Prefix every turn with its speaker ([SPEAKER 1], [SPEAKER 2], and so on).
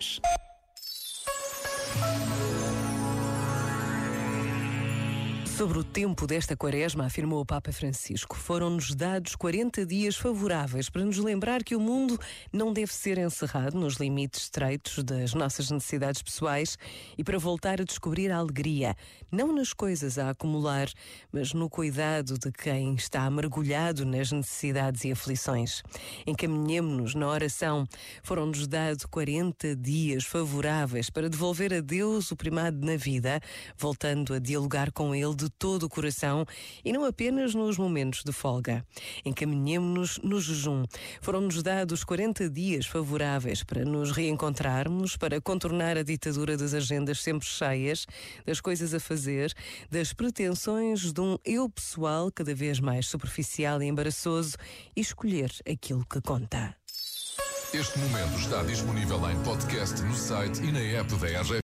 [SPEAKER 1] dias. Sobre o tempo desta quaresma, afirmou o Papa Francisco, foram-nos dados 40 dias favoráveis para nos lembrar que o mundo não deve ser encerrado nos limites estreitos das nossas necessidades pessoais e para voltar a descobrir a alegria, não nas coisas a acumular, mas no cuidado de quem está mergulhado nas necessidades e aflições. Encaminhemos-nos na oração. Foram-nos dados 40 dias favoráveis para devolver a Deus o primado na vida, voltando a dialogar com Ele de todo o coração e não apenas nos momentos de folga. Encaminhemos-nos no jejum. Foram-nos dados 40 dias favoráveis para nos reencontrarmos, para contornar a ditadura das agendas sempre cheias, das coisas a fazer, das pretensões de um eu pessoal cada vez mais superficial e embaraçoso e escolher aquilo que conta.
[SPEAKER 2] Este momento está disponível em podcast no site e na app da RGF.